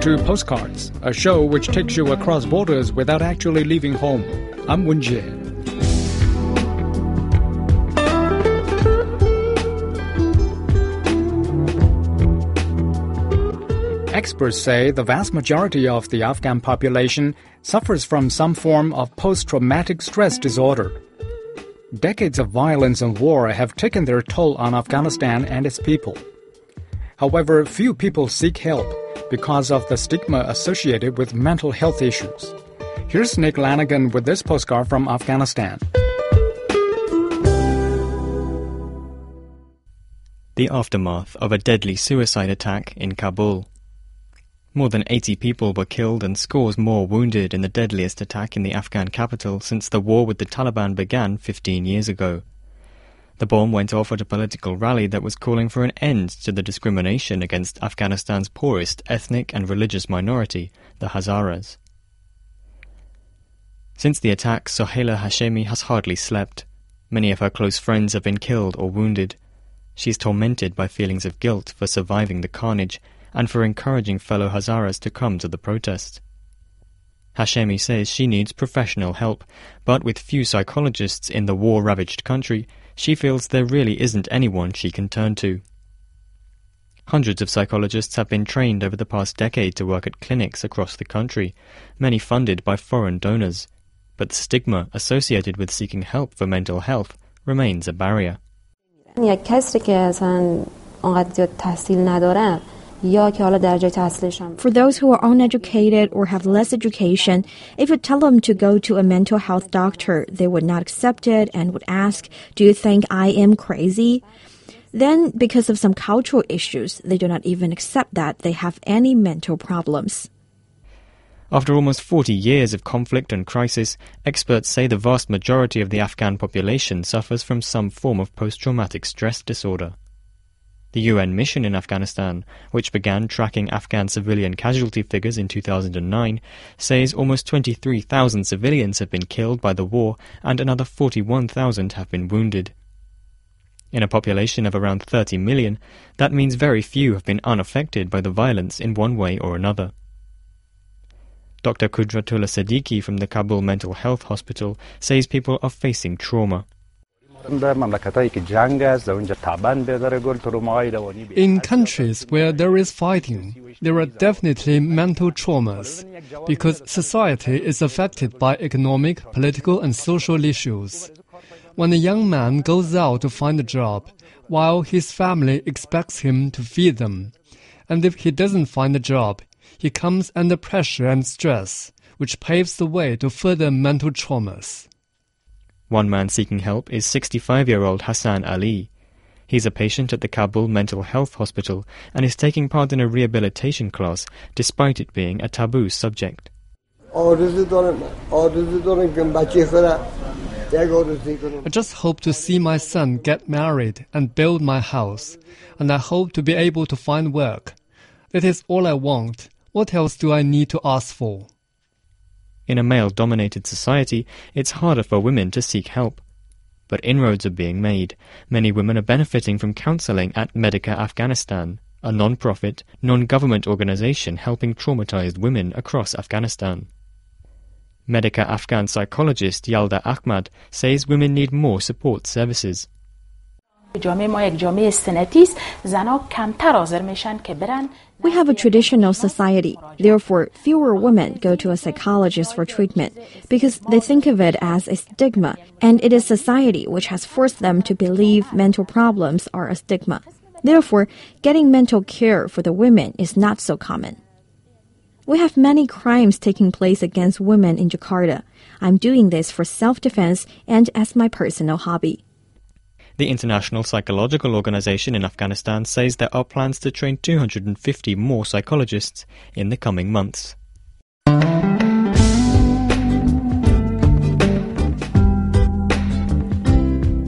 to Postcards, a show which takes you across borders without actually leaving home. I'm Wen Jie. Experts say the vast majority of the Afghan population suffers from some form of post traumatic stress disorder. Decades of violence and war have taken their toll on Afghanistan and its people. However, few people seek help because of the stigma associated with mental health issues. Here's Nick Lanigan with this postcard from Afghanistan. The aftermath of a deadly suicide attack in Kabul. More than 80 people were killed and scores more wounded in the deadliest attack in the Afghan capital since the war with the Taliban began 15 years ago. The bomb went off at a political rally that was calling for an end to the discrimination against Afghanistan's poorest ethnic and religious minority, the Hazaras. Since the attack, Sohaila Hashemi has hardly slept. Many of her close friends have been killed or wounded. She is tormented by feelings of guilt for surviving the carnage and for encouraging fellow Hazaras to come to the protest. Hashemi says she needs professional help, but with few psychologists in the war ravaged country, she feels there really isn't anyone she can turn to. Hundreds of psychologists have been trained over the past decade to work at clinics across the country, many funded by foreign donors. But the stigma associated with seeking help for mental health remains a barrier. For those who are uneducated or have less education, if you tell them to go to a mental health doctor, they would not accept it and would ask, Do you think I am crazy? Then, because of some cultural issues, they do not even accept that they have any mental problems. After almost 40 years of conflict and crisis, experts say the vast majority of the Afghan population suffers from some form of post traumatic stress disorder. The UN mission in Afghanistan, which began tracking Afghan civilian casualty figures in 2009, says almost 23,000 civilians have been killed by the war and another 41,000 have been wounded. In a population of around 30 million, that means very few have been unaffected by the violence in one way or another. Dr. Kudratullah Siddiqui from the Kabul Mental Health Hospital says people are facing trauma. In countries where there is fighting, there are definitely mental traumas because society is affected by economic, political, and social issues. When a young man goes out to find a job, while his family expects him to feed them, and if he doesn't find a job, he comes under pressure and stress, which paves the way to further mental traumas. One man seeking help is 65 year old Hassan Ali. He's a patient at the Kabul Mental Health Hospital and is taking part in a rehabilitation class despite it being a taboo subject. I just hope to see my son get married and build my house, and I hope to be able to find work. That is all I want. What else do I need to ask for? In a male dominated society, it's harder for women to seek help. But inroads are being made. Many women are benefiting from counseling at Medica Afghanistan, a non profit, non government organization helping traumatized women across Afghanistan. Medica Afghan psychologist Yalda Ahmad says women need more support services. We have a traditional society. Therefore, fewer women go to a psychologist for treatment because they think of it as a stigma, and it is society which has forced them to believe mental problems are a stigma. Therefore, getting mental care for the women is not so common. We have many crimes taking place against women in Jakarta. I'm doing this for self defense and as my personal hobby. The International Psychological Organization in Afghanistan says there are plans to train 250 more psychologists in the coming months.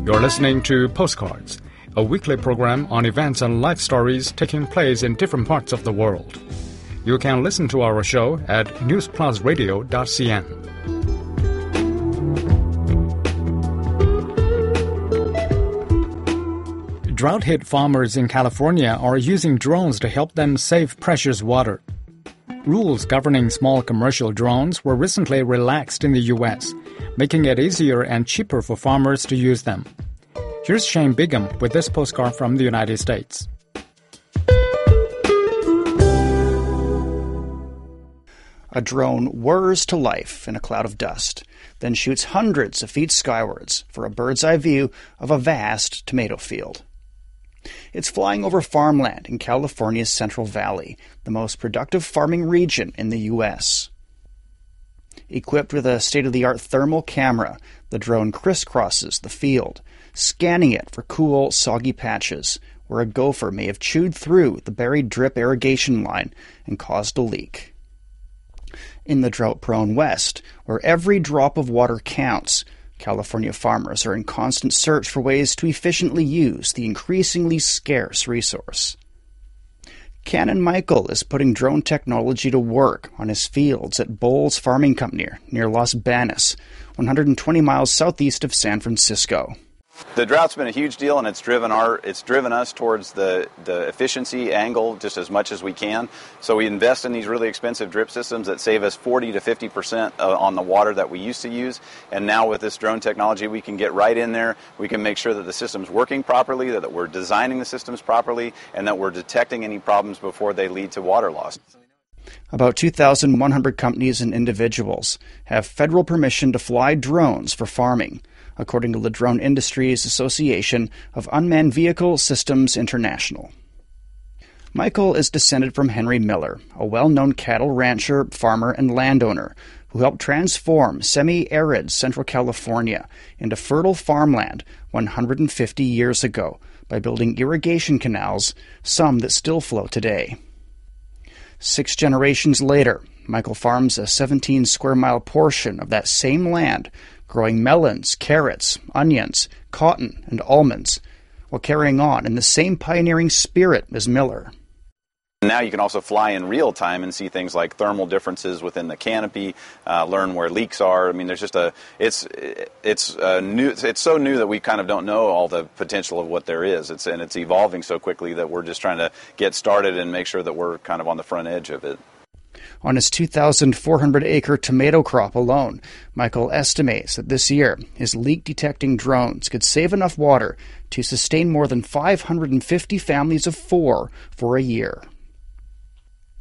You're listening to Postcards, a weekly program on events and life stories taking place in different parts of the world. You can listen to our show at newsplusradio.cn. Drought hit farmers in California are using drones to help them save precious water. Rules governing small commercial drones were recently relaxed in the U.S., making it easier and cheaper for farmers to use them. Here's Shane Bigham with this postcard from the United States. A drone whirs to life in a cloud of dust, then shoots hundreds of feet skywards for a bird's eye view of a vast tomato field. It's flying over farmland in California's Central Valley, the most productive farming region in the U.S. Equipped with a state of the art thermal camera, the drone crisscrosses the field, scanning it for cool, soggy patches where a gopher may have chewed through the buried drip irrigation line and caused a leak. In the drought prone West, where every drop of water counts, California farmers are in constant search for ways to efficiently use the increasingly scarce resource. Cannon Michael is putting drone technology to work on his fields at Bowles Farming Company near Los Banos, 120 miles southeast of San Francisco. The drought's been a huge deal, and it's driven our it's driven us towards the the efficiency angle just as much as we can. So we invest in these really expensive drip systems that save us 40 to 50 percent uh, on the water that we used to use. And now with this drone technology, we can get right in there. We can make sure that the system's working properly, that we're designing the systems properly, and that we're detecting any problems before they lead to water loss. About 2,100 companies and individuals have federal permission to fly drones for farming according to the Drone Industries Association of Unmanned Vehicle Systems International. Michael is descended from Henry Miller, a well known cattle rancher, farmer, and landowner who helped transform semi arid Central California into fertile farmland 150 years ago by building irrigation canals, some that still flow today. Six generations later, Michael farms a 17 square mile portion of that same land growing melons, carrots, onions, cotton, and almonds, while carrying on in the same pioneering spirit as Miller. Now you can also fly in real time and see things like thermal differences within the canopy, uh, learn where leaks are. I mean, there's just a it's it's uh, new. It's so new that we kind of don't know all the potential of what there is. It's and it's evolving so quickly that we're just trying to get started and make sure that we're kind of on the front edge of it on his 2,400 acre tomato crop alone. Michael estimates that this year his leak detecting drones could save enough water to sustain more than 550 families of four for a year.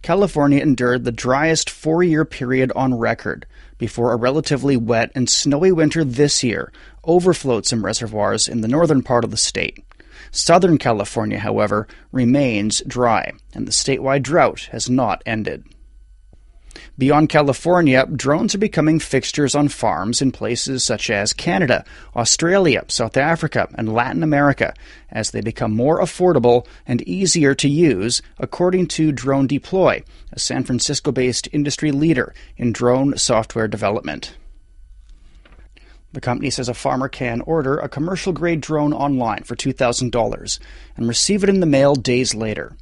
California endured the driest four year period on record before a relatively wet and snowy winter this year overflowed some reservoirs in the northern part of the state. Southern California, however, remains dry, and the statewide drought has not ended. Beyond California, drones are becoming fixtures on farms in places such as Canada, Australia, South Africa, and Latin America as they become more affordable and easier to use, according to Drone Deploy, a San Francisco based industry leader in drone software development. The company says a farmer can order a commercial grade drone online for $2,000 and receive it in the mail days later.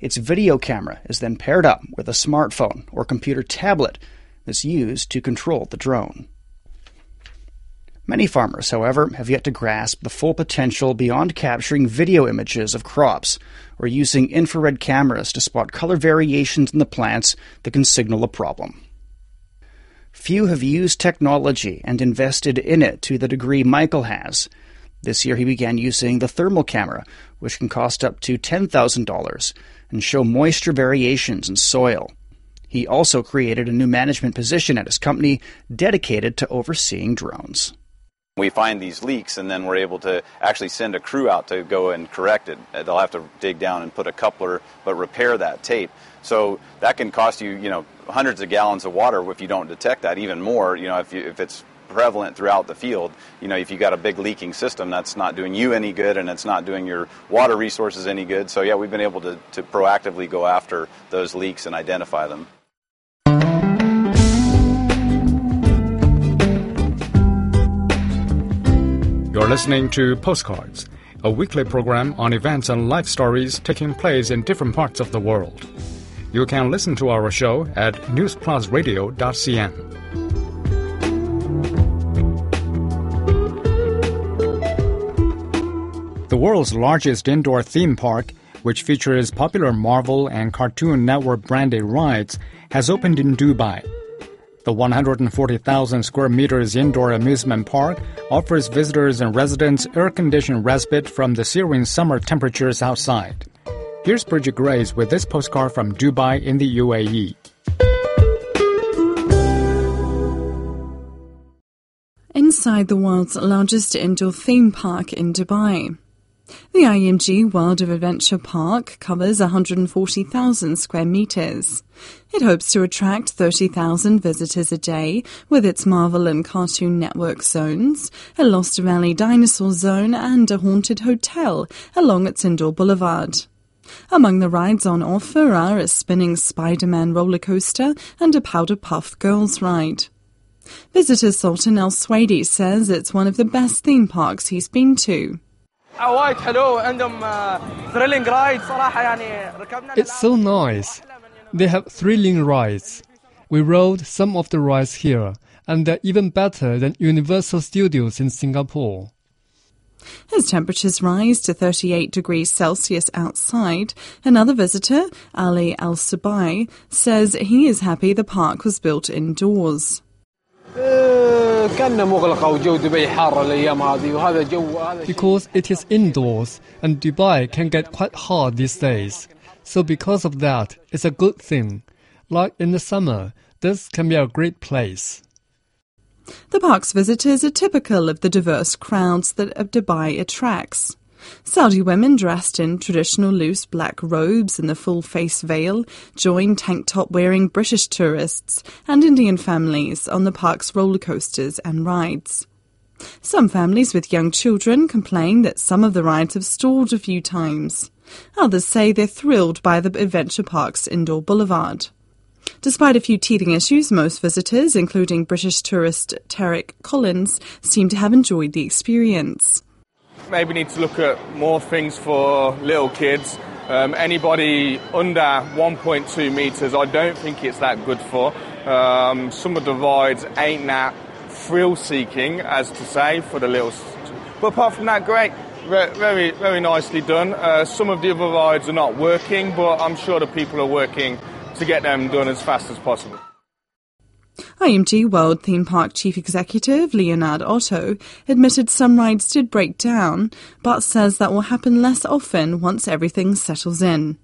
Its video camera is then paired up with a smartphone or computer tablet that's used to control the drone. Many farmers, however, have yet to grasp the full potential beyond capturing video images of crops or using infrared cameras to spot color variations in the plants that can signal a problem. Few have used technology and invested in it to the degree Michael has. This year he began using the thermal camera, which can cost up to $10,000 and show moisture variations in soil. He also created a new management position at his company dedicated to overseeing drones. We find these leaks and then we're able to actually send a crew out to go and correct it. Uh, they'll have to dig down and put a coupler but repair that tape. So that can cost you, you know, hundreds of gallons of water if you don't detect that, even more, you know, if, you, if it's prevalent throughout the field. You know, if you got a big leaking system, that's not doing you any good and it's not doing your water resources any good. So, yeah, we've been able to, to proactively go after those leaks and identify them. You're listening to Postcards, a weekly program on events and life stories taking place in different parts of the world. You can listen to our show at newsplusradio.cn. The world's largest indoor theme park, which features popular Marvel and Cartoon Network branded rides, has opened in Dubai. The 140,000 square meters indoor amusement park offers visitors and residents air conditioned respite from the searing summer temperatures outside. Here's Bridget Grace with this postcard from Dubai in the UAE. Inside the world's largest indoor theme park in Dubai. The IMG World of Adventure Park covers 140,000 square meters. It hopes to attract 30,000 visitors a day with its Marvel and Cartoon Network zones, a Lost Valley dinosaur zone, and a haunted hotel along its indoor boulevard. Among the rides on offer are a spinning Spider-Man roller coaster and a Powerpuff Girls ride. Visitor Sultan El Swadi says it's one of the best theme parks he's been to. It's so nice. They have thrilling rides. We rode some of the rides here, and they're even better than Universal Studios in Singapore. As temperatures rise to 38 degrees Celsius outside, another visitor, Ali Al Sabai, says he is happy the park was built indoors. Because it is indoors and Dubai can get quite hot these days. So because of that, it's a good thing. Like in the summer, this can be a great place. The park's visitors are typical of the diverse crowds that Dubai attracts. Saudi women dressed in traditional loose black robes and the full face veil join tank top wearing British tourists and Indian families on the park's roller coasters and rides. Some families with young children complain that some of the rides have stalled a few times. Others say they're thrilled by the adventure park's indoor boulevard. Despite a few teething issues, most visitors, including British tourist Tarek Collins, seem to have enjoyed the experience maybe need to look at more things for little kids. Um, anybody under 1.2 metres, I don't think it's that good for. Um, some of the rides ain't that thrill seeking, as to say, for the little. But apart from that, great. Very, very nicely done. Uh, some of the other rides are not working, but I'm sure the people are working to get them done as fast as possible. IMG World Theme Park Chief Executive Leonard Otto admitted some rides did break down, but says that will happen less often once everything settles in.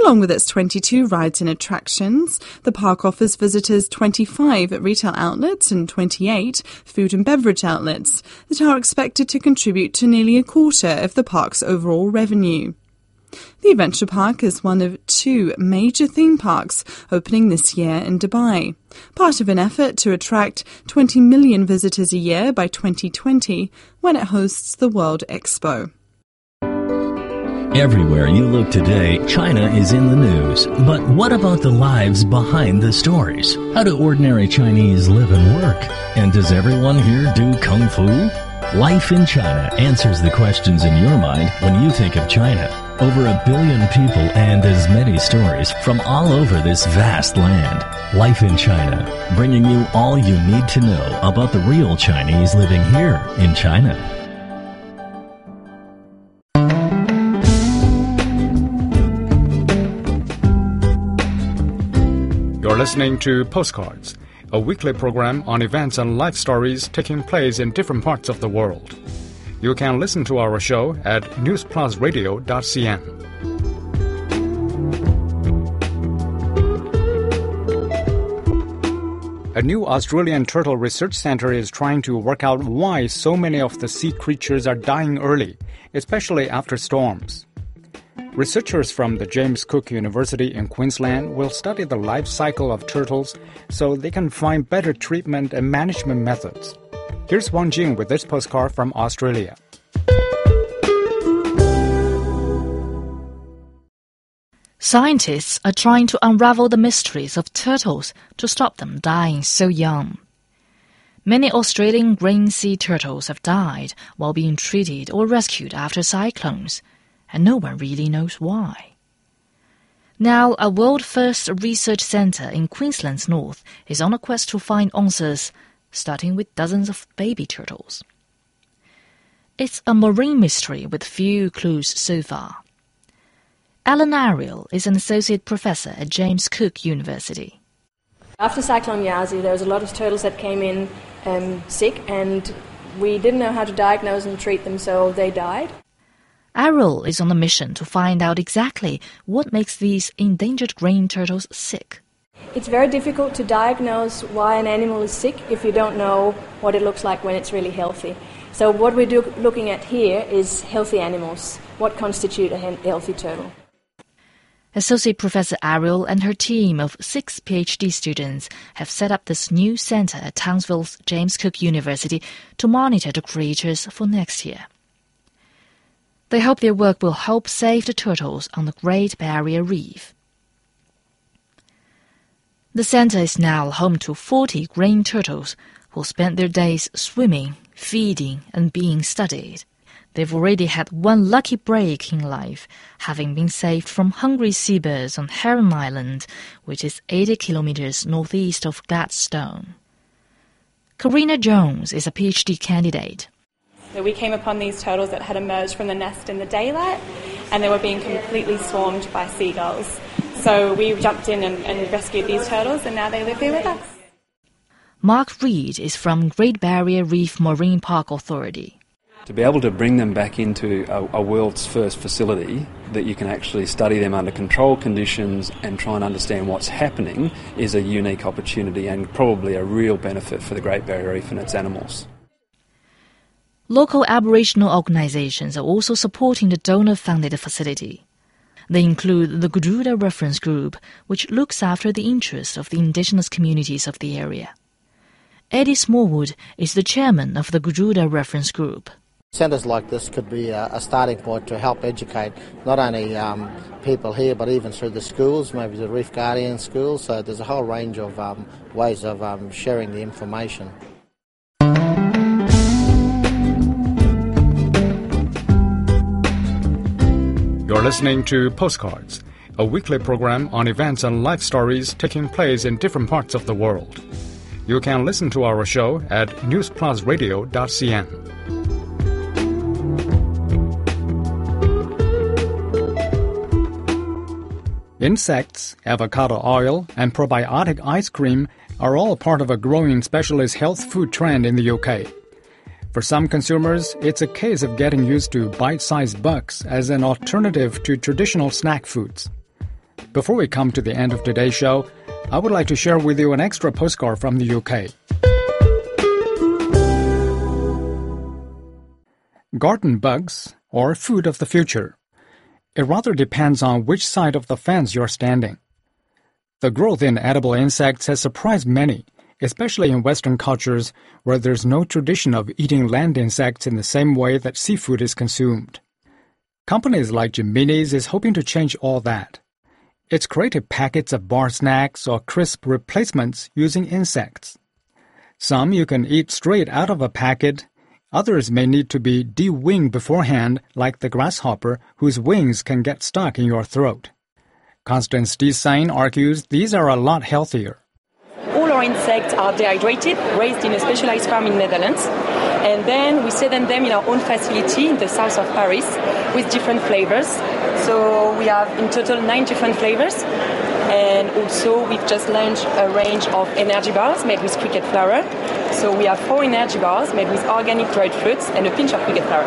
Along with its 22 rides and attractions, the park offers visitors 25 retail outlets and 28 food and beverage outlets that are expected to contribute to nearly a quarter of the park's overall revenue. The Adventure Park is one of two major theme parks opening this year in Dubai, part of an effort to attract 20 million visitors a year by 2020 when it hosts the World Expo. Everywhere you look today, China is in the news. But what about the lives behind the stories? How do ordinary Chinese live and work? And does everyone here do kung fu? Life in China answers the questions in your mind when you think of China. Over a billion people and as many stories from all over this vast land. Life in China, bringing you all you need to know about the real Chinese living here in China. You're listening to Postcards, a weekly program on events and life stories taking place in different parts of the world. You can listen to our show at newsplusradio.cn. A new Australian turtle research center is trying to work out why so many of the sea creatures are dying early, especially after storms. Researchers from the James Cook University in Queensland will study the life cycle of turtles so they can find better treatment and management methods. Here's Wang Jing with this postcard from Australia. Scientists are trying to unravel the mysteries of turtles to stop them dying so young. Many Australian green sea turtles have died while being treated or rescued after cyclones, and no one really knows why. Now, a world first research centre in Queensland's north is on a quest to find answers, starting with dozens of baby turtles. It's a marine mystery with few clues so far. Ellen Ariel is an associate professor at James Cook University. After Cyclone Yasi, there was a lot of turtles that came in um, sick, and we didn't know how to diagnose and treat them, so they died. Ariel is on a mission to find out exactly what makes these endangered green turtles sick. It's very difficult to diagnose why an animal is sick if you don't know what it looks like when it's really healthy. So, what we're do- looking at here is healthy animals. What constitute a healthy turtle? Associate Professor Ariel and her team of six PhD students have set up this new center at Townsville's James Cook University to monitor the creatures for next year. They hope their work will help save the turtles on the Great Barrier Reef. The center is now home to 40 green turtles who spend their days swimming, feeding, and being studied. They've already had one lucky break in life, having been saved from hungry seabirds on Heron Island, which is 80 kilometers northeast of Gladstone. Karina Jones is a PhD candidate. So we came upon these turtles that had emerged from the nest in the daylight and they were being completely swarmed by seagulls. So we jumped in and, and rescued these turtles and now they live here with us. Mark Read is from Great Barrier Reef Marine Park Authority. To be able to bring them back into a, a, world's first facility that you can actually study them under controlled conditions and try and understand what's happening is a unique opportunity and probably a real benefit for the Great Barrier Reef and its animals. Local Aboriginal organizations are also supporting the donor funded facility. They include the Gudjuda Reference Group, which looks after the interests of the indigenous communities of the area. Eddie Smallwood is the chairman of the Gudjuda Reference Group. Centres like this could be a, a, starting point to help educate not only um, people here but even through the schools, maybe the Reef Guardian schools. So there's a whole range of um, ways of um, sharing the information. Listening to Postcards, a weekly program on events and life stories taking place in different parts of the world. You can listen to our show at newsplusradio.cn. Insects, avocado oil, and probiotic ice cream are all part of a growing specialist health food trend in the UK. For some consumers, it's a case of getting used to bite sized bugs as an alternative to traditional snack foods. Before we come to the end of today's show, I would like to share with you an extra postcard from the UK. Garden bugs, or food of the future. It rather depends on which side of the fence you're standing. The growth in edible insects has surprised many, especially in Western cultures where there's no tradition of eating land insects in the same way that seafood is consumed. Companies like Jimini's is hoping to change all that. It's created packets of bar snacks or crisp replacements using insects. Some you can eat straight out of a packet Others may need to be de-winged beforehand, like the grasshopper, whose wings can get stuck in your throat. Constance Desain argues these are a lot healthier. Our insects are dehydrated, raised in a specialized farm in the Netherlands, and then we send them in our own facility in the south of Paris with different flavors. So we have in total nine different flavors, and also we've just launched a range of energy bars made with cricket flour. So we have four energy bars made with organic dried fruits and a pinch of cricket flour.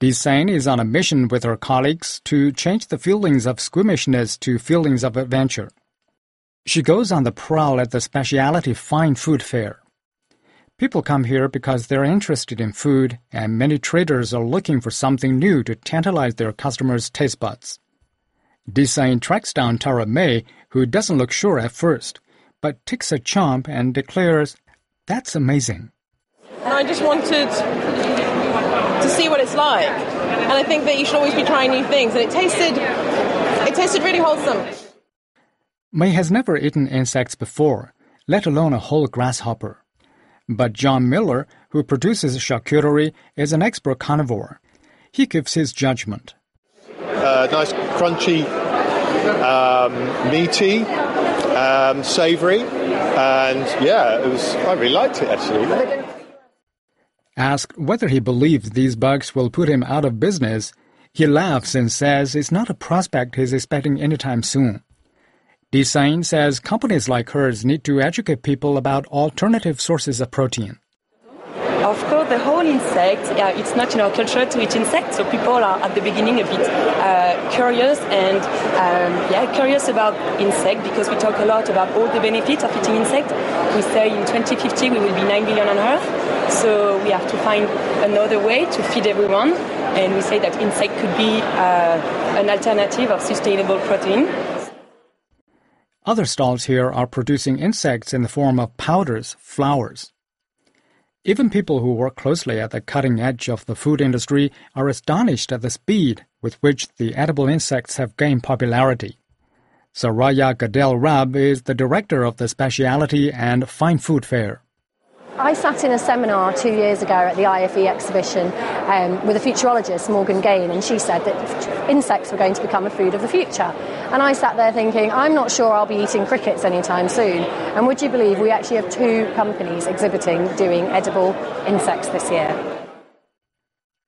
Desain is on a mission with her colleagues to change the feelings of squeamishness to feelings of adventure. She goes on the prowl at the specialty fine food fair. People come here because they're interested in food, and many traders are looking for something new to tantalize their customers' taste buds. Desain tracks down Tara May, who doesn't look sure at first, but takes a chomp and declares, That's amazing. And I just wanted to see what it's like. And I think that you should always be trying new things. And it tasted, it tasted really wholesome. May has never eaten insects before, let alone a whole grasshopper. But John Miller, who produces charcuterie, is an expert carnivore. He gives his judgment. Uh, nice, crunchy, um, meaty, um, savoury, and yeah, it was. I really liked it actually. Asked whether he believes these bugs will put him out of business, he laughs and says it's not a prospect he's expecting anytime soon. Desain says companies like hers need to educate people about alternative sources of protein. Of course, the whole insect, yeah, it's not in our culture to eat insects, so people are at the beginning a bit uh, curious and um, yeah, curious about insect because we talk a lot about all the benefits of eating insect. We say in 2050 we will be 9 billion on Earth, so we have to find another way to feed everyone, and we say that insect could be uh, an alternative of sustainable protein. Other stalls here are producing insects in the form of powders, flowers. Even people who work closely at the cutting edge of the food industry are astonished at the speed with which the edible insects have gained popularity. Soraya Gadelrab is the director of the Specialty and Fine Food Fair. I sat in a seminar two years ago at the IFE exhibition um, with a futurologist, Morgaine Gaye, and she said that insects were going to become a food of the future. And I sat there thinking, I'm not sure I'll be eating crickets anytime soon. And would you believe we actually have two companies exhibiting doing edible insects this year?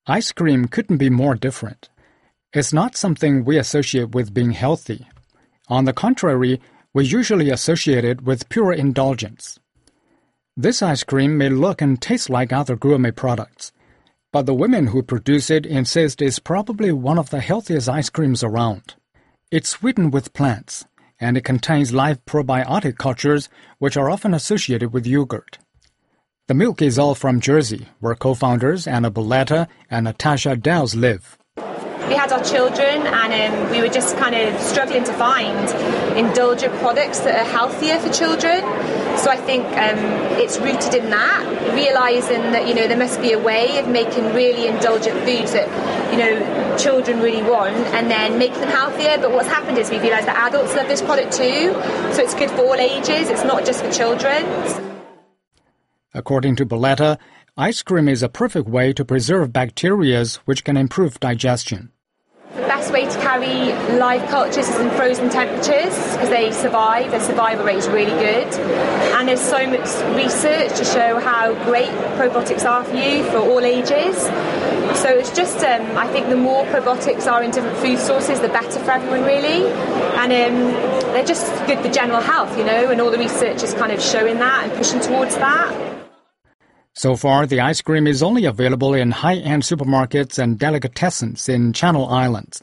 Ice cream couldn't be more different. It's not something we associate with being healthy. On the contrary, we usually associate it with pure indulgence. This ice cream may look and taste like other gourmet products, but the women who produce it insist it's probably one of the healthiest ice creams around. It's sweetened with plants, and it contains live probiotic cultures which are often associated with yogurt. The milk is all from Jersey, where co-founders Anna Boletta and Natasha Dowse live we had our children and um, we were just kind of struggling to find indulgent products that are healthier for children. So I think um, it's rooted in that, realizing that you know there must be a way of making really indulgent foods that you know children really want, and then make them healthier. But what's happened is we've realised that adults love this product too, so it's good for all ages. It's not just for children. According to Boletta, ice cream is a perfect way to preserve bacteria which can improve digestion best way to carry live cultures is in frozen temperatures because they survive, their survival rate is really good. And there's so much research to show how great probiotics are for you for all ages. So it's just, um, I think the more probiotics are in different food sources, the better for everyone, really. And um, they're just good for general health, you know, and all the research is kind of showing that and pushing towards that. So far, the ice cream is only available in high-end supermarkets and delicatessens in Channel Islands,